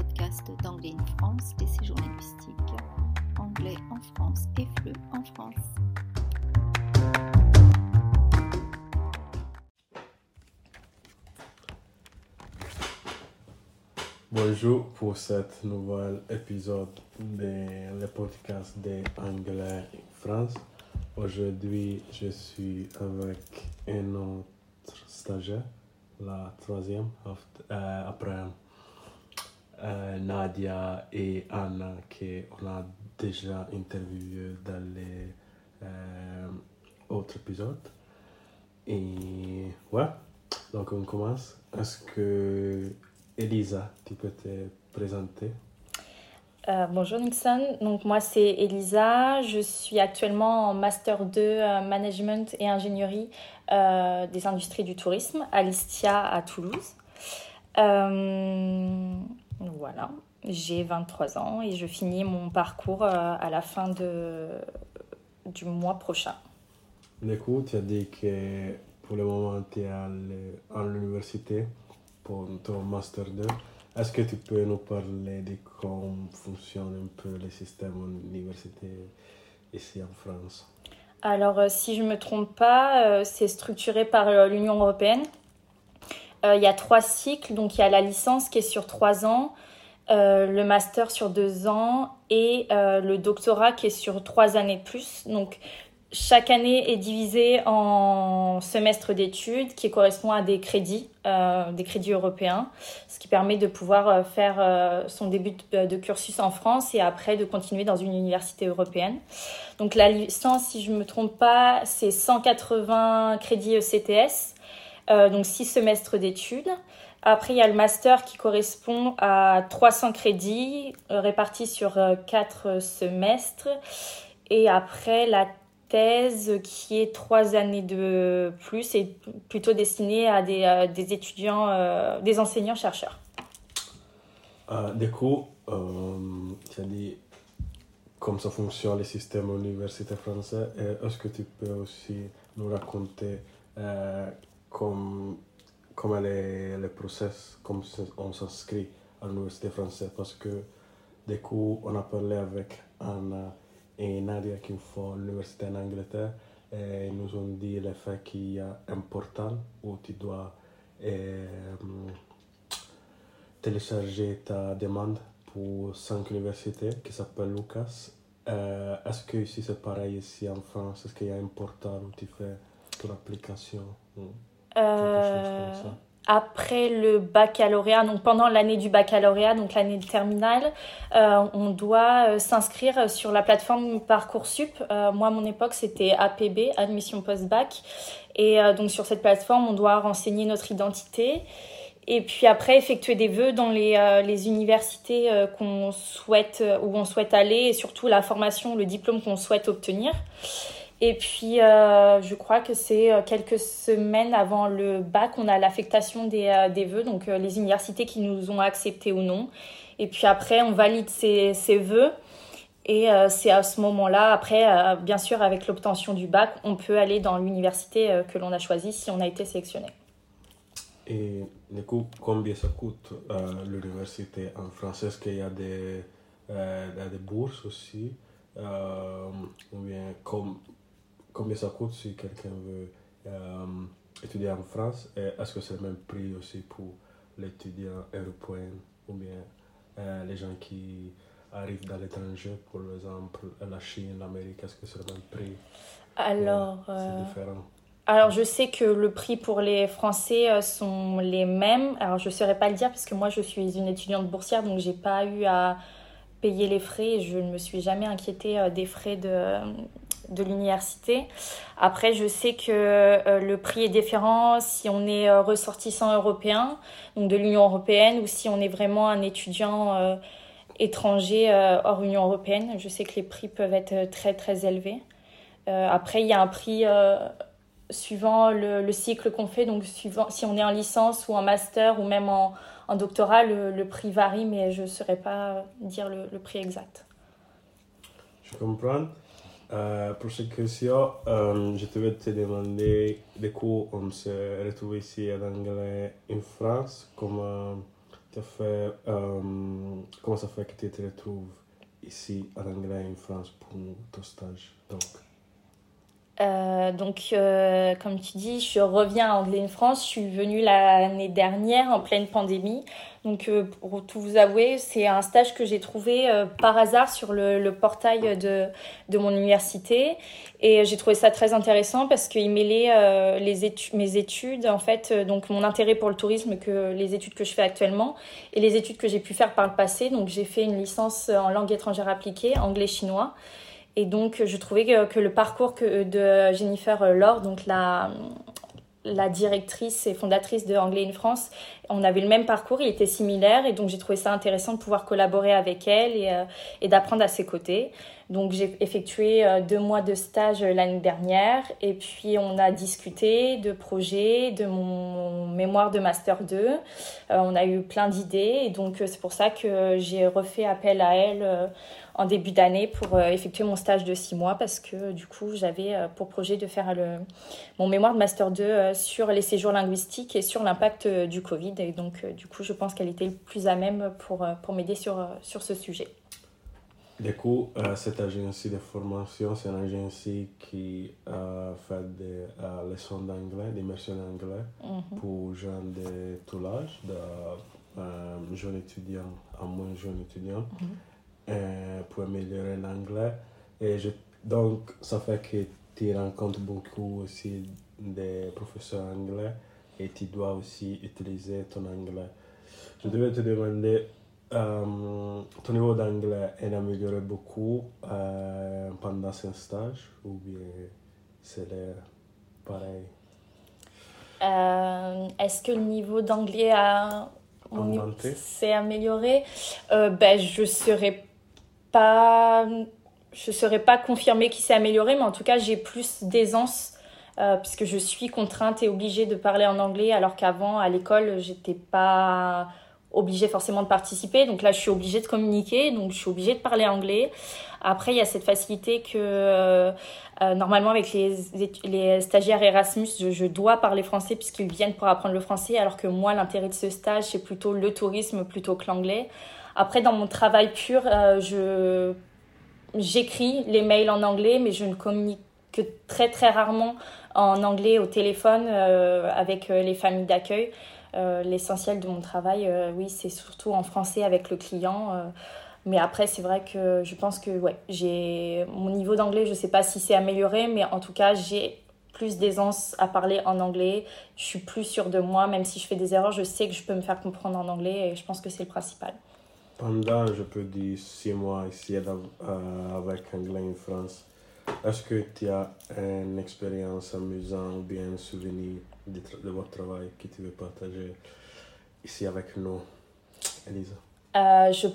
podcast d'Anglais in France, des séjours linguistiques. Anglais en France et FLE en France. Bonjour pour cet nouvel épisode de le podcast d'Anglais en France. Aujourd'hui, je suis avec un autre stagiaire, la troisième, euh, après euh, Nadia et Anna, qu'on a déjà interviewé dans les euh, autres épisodes. Et ouais, donc on commence. Est-ce que Elisa, tu peux te présenter? Euh, bonjour Nixon, donc moi c'est Elisa, je suis actuellement en Master 2 euh, Management et Ingénierie des industries du tourisme à l'ISTIA à Toulouse. Voilà, j'ai 23 ans et je finis mon parcours à la fin de, du mois prochain. Du coup, tu as dit que pour le moment tu es à l'université pour ton Master 2. Est-ce que tu peux nous parler de comment fonctionne un peu le système université ici en France? Alors, euh, si je ne me trompe pas, euh, c'est structuré par euh, l'Union européenne. Il y a trois cycles, donc il y a la licence qui est sur trois ans, le master sur deux ans et le doctorat qui est sur trois années de plus. Donc, chaque année est divisée en semestres d'études qui correspond à des crédits, euh, des crédits européens, ce qui permet de pouvoir euh, faire euh, son début de, cursus en France et après de continuer dans une université européenne. Donc la licence, si je ne me trompe pas, c'est 180 crédits ECTS, donc 6 semestres d'études. Après, il y a le master qui correspond à 300 crédits répartis sur 4 semestres. Et après, la thèse qui est trois années de plus et plutôt destinée à des, euh, des étudiants, euh, des enseignants-chercheurs. Euh, du coup, tu as dit comment ça fonctionne le système universitaire français. Est-ce que tu peux aussi nous raconter comment, comment est le process, comment on s'inscrit à l'université française Parce que du coup, on a parlé avec Anna et Nadia qui font l'université en Angleterre et ils nous ont dit le fait qu'il y a un portal où tu dois euh, télécharger ta demande pour cinq universités qui s'appelle Lucas. Euh, est-ce que ici c'est pareil ici en France Est-ce qu'il y a un portal où tu fais ton application? Euh, après le baccalauréat, donc pendant l'année du baccalauréat, donc l'année de terminale, euh, on doit euh, s'inscrire sur la plateforme Parcoursup. Euh, moi, à mon époque, c'était APB, Admission Post-Bac. Et donc sur cette plateforme, on doit renseigner notre identité. Et puis après, effectuer des vœux dans les, les universités qu'on souhaite, où on souhaite aller et surtout la formation, le diplôme qu'on souhaite obtenir. Et puis, euh, je crois que c'est euh, quelques semaines avant le bac, on a l'affectation des, euh, des vœux, donc les universités qui nous ont acceptés ou non. Et puis après, on valide ces, ces vœux. Et c'est à ce moment-là, après, bien sûr, avec l'obtention du bac, on peut aller dans l'université que l'on a choisie si on a été sélectionné. Et du coup, combien ça coûte l'université en France Est-ce qu'il y a des, des bourses aussi? Comme, combien ça coûte si quelqu'un veut euh, étudier en France est-ce que c'est le même prix aussi pour l'étudiant européen ou bien euh, les gens qui arrivent dans l'étranger, pour exemple la Chine, l'Amérique, est-ce que c'est le même prix? Alors, c'est euh, différent? Alors, je sais que le prix pour les Français sont les mêmes. Alors, je ne saurais pas le dire parce que moi, je suis une étudiante boursière, donc j'ai pas eu à payer les frais. Je ne me suis jamais inquiétée des frais de, de l'université. Après, je sais que euh, le prix est différent si on est euh, ressortissant européen, donc de l'Union européenne, ou si on est vraiment un étudiant euh, étranger hors Union européenne. Je sais que les prix peuvent être très très élevés. après, il y a un prix suivant le, cycle qu'on fait, donc suivant si on est en licence ou en master ou même en, doctorat, le, prix varie, mais je ne saurais pas dire le, le prix exact. Je comprends. Cette question, euh, je te vais te demander de quoi on se retrouve ici en anglais en France, comment as fait, euh, comment ça fait que tu te retrouves ici en anglais en France pour ton stage euh, donc, euh, comme tu dis, je reviens à Anglais in France. Je suis venue l'année dernière en pleine pandémie. Donc, euh, pour tout vous avouer, c'est un stage que j'ai trouvé par hasard sur le, portail de, mon université. Et j'ai trouvé ça très intéressant parce qu'il mêlait mes études, en fait, donc mon intérêt pour le tourisme, que les études que je fais actuellement et les études que j'ai pu faire par le passé. Donc, j'ai fait une licence en langue étrangère appliquée, anglais-chinois. Et donc, je trouvais que, le parcours que, de Jennifer Laure, donc la, la directrice et fondatrice de Anglais in France, on avait le même parcours, il était similaire et donc j'ai trouvé ça intéressant de pouvoir collaborer avec elle et, euh, et d'apprendre à ses côtés. Donc j'ai effectué euh, deux mois de stage l'année dernière et puis on a discuté de projets, de mon mémoire de Master 2. Euh, on a eu plein d'idées et donc c'est pour ça que j'ai refait appel à elle en début d'année pour euh, effectuer mon stage de six mois parce que du coup j'avais euh, pour projet de faire le, mon mémoire de master 2 euh, sur les séjours linguistiques et sur l'impact du Covid et donc du coup je pense qu'elle était plus à même pour, pour m'aider sur, sur ce sujet. Du coup, cette agence de formation, c'est une agence qui fait des leçons d'anglais, d'immersion d'anglais mhm. pour jeunes de tout l'âge, de jeunes étudiants à moins jeunes étudiants. Mhm. Pour améliorer l'anglais. Et je, donc, ça fait que tu rencontres beaucoup aussi des professeurs anglais et tu dois aussi utiliser ton anglais. Je devais te demander, euh, ton niveau d'anglais est amélioré beaucoup euh, pendant ce stage ou bien c'est pareil Est-ce que le niveau d'anglais a s'est amélioré? Ben, Je serais pas, je ne pas confirmer qu'il s'est amélioré, mais en tout cas, j'ai plus d'aisance euh, puisque je suis contrainte et obligée de parler en anglais, alors qu'avant, à l'école, j'étais pas obligée forcément de participer. Donc là, je suis obligée de communiquer, donc je suis obligée de parler anglais. Après, il y a cette facilité que euh, euh, normalement, avec les, les stagiaires Erasmus, je, dois parler français puisqu'ils viennent pour apprendre le français, alors que moi, l'intérêt de ce stage, c'est plutôt le tourisme plutôt que l'anglais. Après, dans mon travail pur, euh, je j'écris les mails en anglais, mais je ne communique que très très rarement en anglais au téléphone avec les familles d'accueil. L'essentiel de mon travail, oui, c'est surtout en français avec le client. mais après, c'est vrai que je pense que ouais, j'ai mon niveau d'anglais, je ne sais pas si c'est amélioré, mais en tout cas, j'ai plus d'aisance à parler en anglais. Je suis plus sûre de moi, même si je fais des erreurs, je sais que je peux me faire comprendre en anglais et je pense que c'est le principal. Pendant, je peux dire, six mois ici euh, avec Anglais en France, est-ce que tu as une expérience amusante ou bien un souvenir de, votre travail que tu veux partager ici avec nous, Elisa? Euh, Je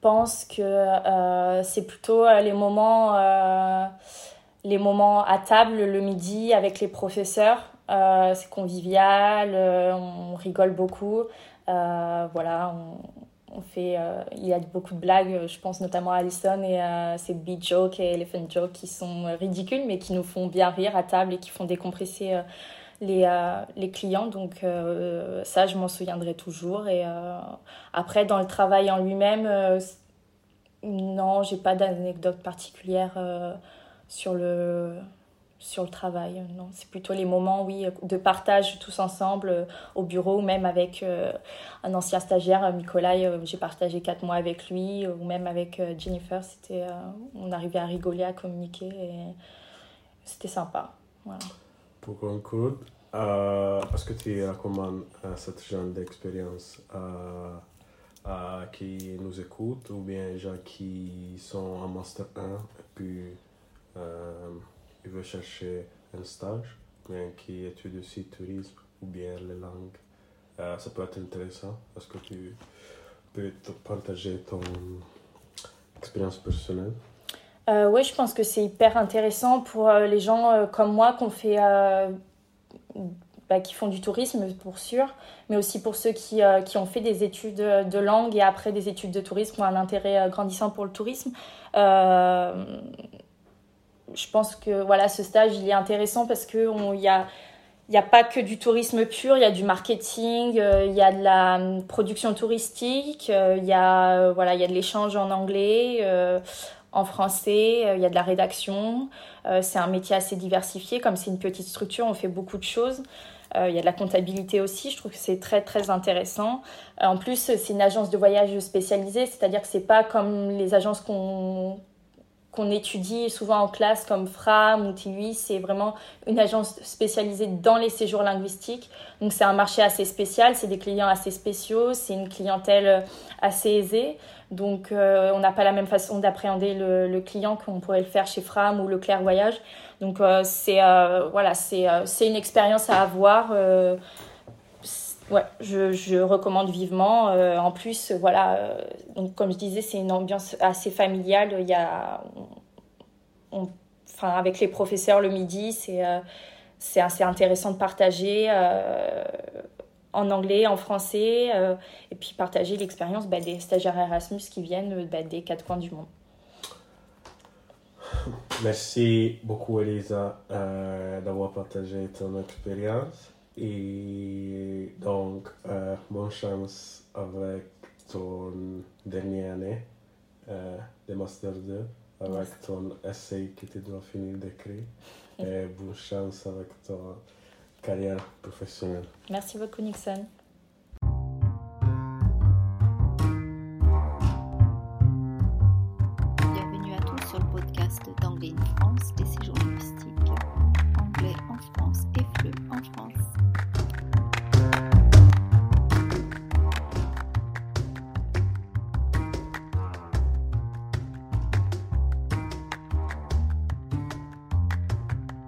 pense que euh, c'est plutôt les moments, les moments à table le midi avec les professeurs. c'est convivial, on rigole beaucoup. voilà, on, on fait, euh, il y a beaucoup de blagues, je pense notamment à Alison et à ces beat jokes et elephant jokes qui sont ridicules mais qui nous font bien rire à table et qui font décompresser euh, les, euh, les clients. Donc ça, je m'en souviendrai toujours. Et après, dans le travail en lui-même, non, j'ai pas d'anecdote particulière sur le sur le travail. Non, c'est plutôt les moments, oui, de partage tous ensemble euh, au bureau, même avec euh, un ancien stagiaire, Nicolas. Euh, j'ai partagé quatre mois avec lui, ou même avec Jennifer. C'était, on arrivait à rigoler, à communiquer, et c'était sympa. Voilà. Pour conclure, est-ce que tu recommandes cette genre d'expérience à qui nous écoutent, ou bien gens qui sont en Master 1 et puis il veut chercher un stage, bien qui étudie aussi tourisme ou bien les langues, euh, ça peut être intéressant. Parce que tu peux partager ton expérience personnelle? Euh, oui, je pense que c'est hyper intéressant pour euh, les gens comme moi qu'on fait, bah, qui font du tourisme pour sûr, mais aussi pour ceux qui, qui ont fait des études de langue et après des études de tourisme ont un intérêt grandissant pour le tourisme je pense que voilà, ce stage, il est intéressant parce qu'il y a, il n'y a pas que du tourisme pur, il y a du marketing, euh, il y a de la hum, production touristique, euh, il y a euh, voilà, il y a de l'échange en anglais, en français, il y a de la rédaction. c'est un métier assez diversifié, comme c'est une petite structure, on fait beaucoup de choses. il y a de la comptabilité aussi, je trouve que c'est très très intéressant. en plus, c'est une agence de voyage spécialisée, c'est-à-dire que c'est pas comme les agences qu'on qu'on étudie souvent en classe comme FRAM ou TUI, c'est vraiment une agence spécialisée dans les séjours linguistiques. Donc c'est un marché assez spécial, c'est des clients assez spéciaux, c'est une clientèle assez aisée. Donc euh, on n'a pas la même façon d'appréhender le, client qu'on pourrait le faire chez Fram ou Leclerc Voyage. Donc euh, c'est euh, voilà, c'est une expérience à avoir ouais, je, je, recommande vivement. Euh, en plus, voilà, euh, comme je disais, c'est une ambiance assez familiale. Il y a, enfin, avec les professeurs le midi, c'est euh, assez intéressant de partager en anglais, en français, et puis partager l'expérience bah, des stagiaires Erasmus qui viennent bah, des quatre coins du monde. Merci beaucoup Elisa d'avoir partagé ton expérience. Et donc, euh, bonne chance avec ton dernière année euh, de Master 2, avec ton essai que tu dois finir d'écrire. Et bonne chance avec ta carrière professionnelle. Merci beaucoup, Nixon.